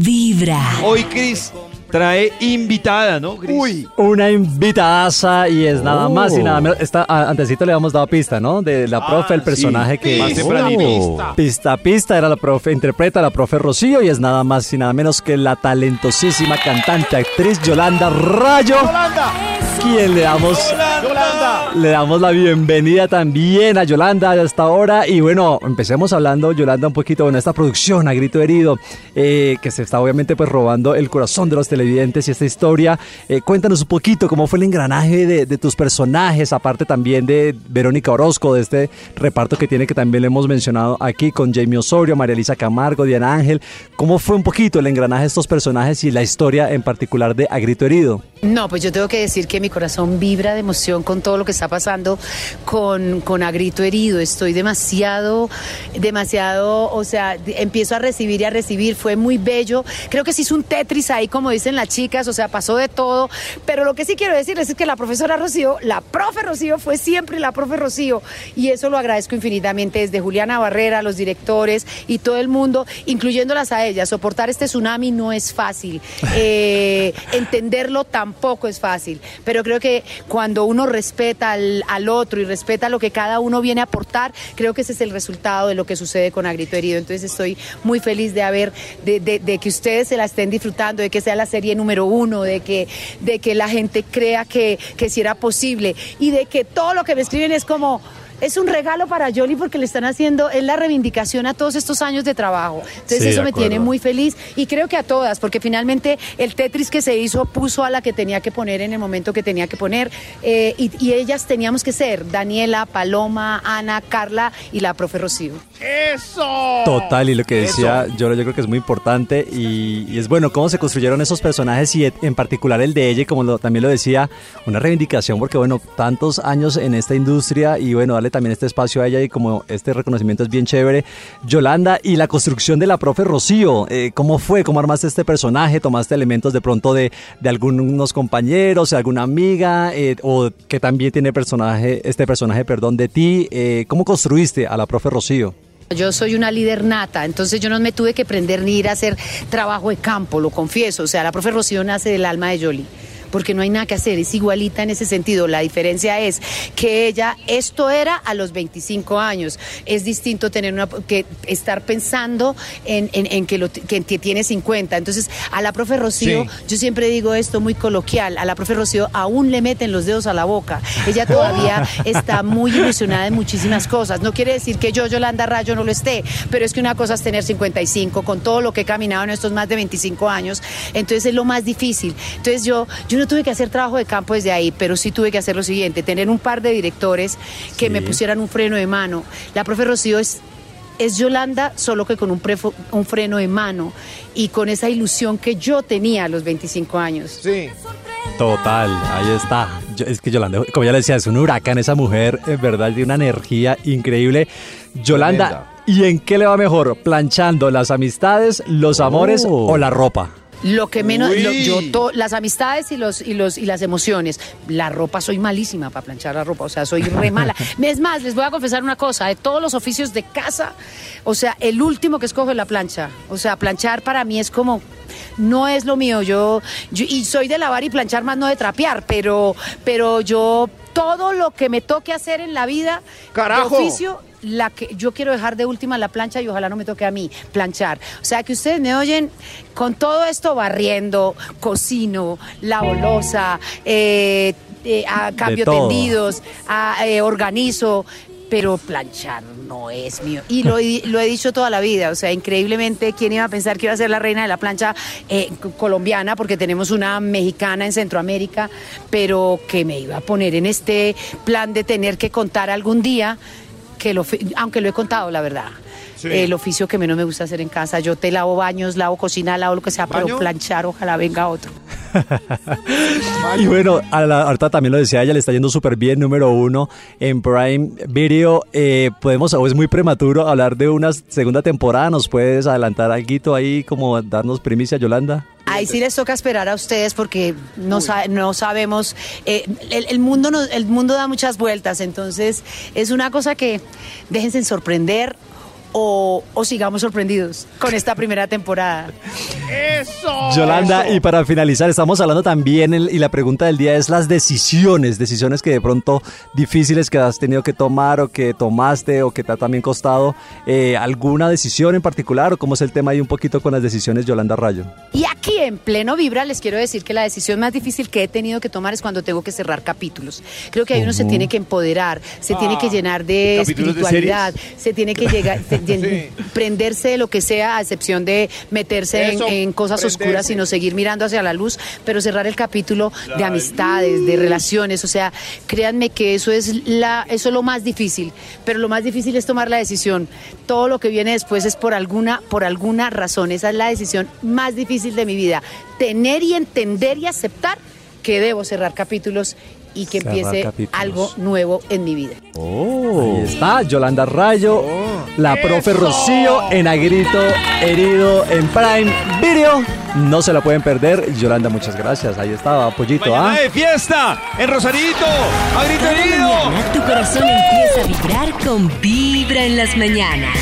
Vibra. Hoy Cris trae invitada, ¿no? Cris? Uy, una invitaza y es nada más y nada menos. Esta, a- antesito le habíamos dado pista, ¿no? De la profe, el sí. personaje que. Más tempranito. Pista, pista, era la profe, interpreta a la profe Rocío y es nada más y nada menos que la talentosísima cantante, actriz Yolanda Rayo. Quien le damos. Le damos la bienvenida también a Yolanda hasta ahora. Y bueno, empecemos hablando, Yolanda, un poquito, bueno, esta producción a grito herido, eh, que se está obviamente pues robando el corazón de los televidentes y esta historia. Eh, cuéntanos un poquito cómo fue el engranaje de, de tus personajes, aparte también de Verónica Orozco, de este reparto que tiene que también le hemos mencionado aquí con Jamie Osorio, María Elisa Camargo, Diana Ángel. ¿Cómo fue un poquito el engranaje de estos personajes y la historia en particular de A Grito Herido? No, pues yo tengo que decir que mi corazón vibra de emoción con todo lo que está pasando con, con A Grito Herido. Estoy demasiado, demasiado, o sea, empiezo a recibir y a recibir. Fue muy bello. Creo que se hizo un Tetris ahí, como dicen las chicas, o sea, pasó de todo. Pero lo que sí quiero decirles es que la profesora Rocío, la profe Rocío, fue siempre la profe Rocío. Y eso lo agradezco infinitamente desde Juliana Barrera, los directores y todo el mundo, incluyéndolas a ellas. Soportar este tsunami no es fácil. Eh, entenderlo tampoco es fácil. Pero creo que cuando uno respeta al, otro y respeta lo que cada uno viene a aportar, creo que ese es el resultado de lo que sucede con Agrito Herido. Entonces estoy muy feliz de haber, de, de- de que ustedes se la estén disfrutando, de que sea la serie número uno, de que, de que la gente crea que, que sí era posible y de que todo lo que me escriben es como... Es un regalo para Jolly porque le están haciendo, es la reivindicación a todos estos años de trabajo. Entonces Sí, eso me tiene muy feliz y creo que a todas, porque finalmente el Tetris que se hizo puso a la que tenía que poner en el momento que tenía que poner eh, y, y ellas teníamos que ser Daniela, Paloma, Ana, Carla y la profe Rocío. Total, y lo que decía yo, yo creo que es muy importante y, y es bueno cómo se construyeron esos personajes y en particular el de ella, como lo- también lo decía, una reivindicación porque bueno, tantos años en esta industria y bueno, darle también este espacio a ella y como este reconocimiento es bien chévere. Yolanda, y la construcción de la profe Rocío, eh, ¿cómo fue? ¿Cómo armaste este personaje? ¿Tomaste elementos de pronto de, de algunos compañeros, de alguna amiga eh, o que también tiene personaje, este personaje, perdón, de ti? Eh, ¿Cómo construiste a la profe Rocío? Yo soy una líder nata, entonces yo no me tuve que prender ni ir a hacer trabajo de campo, lo confieso. O sea, la profe Rocío nace del alma de Yoli. Porque no hay nada que hacer, es igualita en ese sentido. La diferencia es que ella, esto era a los 25 años. Es distinto tener una, que estar pensando en, en- en que, lo, que, que tiene 50. Entonces, a la profe Rocío, Sí. yo siempre digo esto muy coloquial, a la profe Rocío aún le meten los dedos a la boca. Ella todavía está muy ilusionada en muchísimas cosas. No quiere decir que yo, Yolanda Rayo, no lo esté, pero es que una cosa es tener 55 con todo lo que he caminado en estos más de 25 años. Entonces es lo más difícil. Entonces yo, yo no tuve que hacer trabajo de campo desde ahí, pero sí tuve que hacer lo siguiente, tener un par de directores que Sí. me pusieran un freno de mano. La profe Rocío es es Yolanda, solo que con un, prefo- un freno de mano y con esa ilusión que yo tenía a los 25 años. Sí. Total, ahí está. Yo- es que Yolanda, como ya le decía, es un huracán esa mujer, en verdad, de una energía increíble. Yolanda, Tremenda. ¿y en qué le va mejor? ¿Planchando las amistades, los amores Oh. o la ropa? Lo que menos, lo- yo to- las amistades y los y los y las emociones. La ropa soy malísima para planchar la ropa, o sea, soy re mala. es más, les voy a confesar una cosa, de todos los oficios de casa, o sea, el último que escojo es la plancha. O sea, planchar para mí es como no es lo mío. Yo, yo- y soy de lavar y planchar más no de trapear, pero pero yo todo lo que me toque hacer en la vida ¡Carajo! de oficio la que yo quiero dejar de última la plancha y ojalá no me toque a mí planchar. O sea que ustedes me oyen con todo esto barriendo, cocino, lavo losa, eh, eh, a cambio tendidos, a, eh, organizo. Pero planchar no es mío. Y lo, he- dicho toda la vida. O sea, increíblemente, ¿quién iba a pensar que iba a ser la reina de la plancha eh, co- colombiana? Porque tenemos una mexicana en Centroamérica, pero que me iba a poner en este plan de tener que contar algún día que el ofi- aunque lo he contado, la verdad. Sí. El oficio que menos me gusta hacer en casa. Yo te lavo baños, lavo cocina, lavo lo que sea, ¿Baño? pero planchar, ojalá venga otro. Y bueno, a la, ahorita también lo decía ella, le está yendo súper bien, número uno en Prime Video. Eh, podemos, o es muy prematuro hablar de una segunda temporada. ¿Nos puedes adelantar algo ahí, como darnos primicia, Yolanda? Ahí sí les toca esperar a ustedes porque no, sa- no sabemos, eh, el, el mundo nos- el mundo da muchas vueltas, entonces es una cosa que déjense sorprender. O, o sigamos sorprendidos con esta primera temporada. ¡Eso! Yolanda, y para finalizar, estamos hablando también, y la pregunta del día es las decisiones, decisiones que de pronto difíciles que has tenido que tomar o que tomaste o que te ha también costado. Eh, ¿Alguna decisión en particular o cómo es el tema ahí un poquito con las decisiones, Yolanda Rayo? Y aquí en pleno Vibra les quiero decir que la decisión más difícil que he tenido que tomar es cuando tengo que cerrar capítulos. Creo que ahí uno se tiene que empoderar, se tiene que ah. llenar de espiritualidad, se tiene que llegar, prenderse de lo que sea, a excepción de meterse en, cosas oscuras, sino seguir mirando hacia la luz, pero cerrar el capítulo de amistades, de relaciones, o sea, créanme que eso es la, eso es lo más difícil, pero lo más difícil es tomar la decisión. Todo lo que viene después es por alguna, por alguna razón. Esa es la decisión más difícil de mi vida. Tener y entender y aceptar que debo cerrar capítulos y que empiece algo nuevo en mi vida. Oh. Ahí está, Yolanda Rayo, oh. la profe Rocío en Agrito Herido en Prime Video. No se la pueden perder. Yolanda, muchas gracias. Ahí estaba, pollito. ¿ah? de fiesta en Rosarito. Agrito Herido. tu corazón empieza a vibrar con Vibra en las mañanas.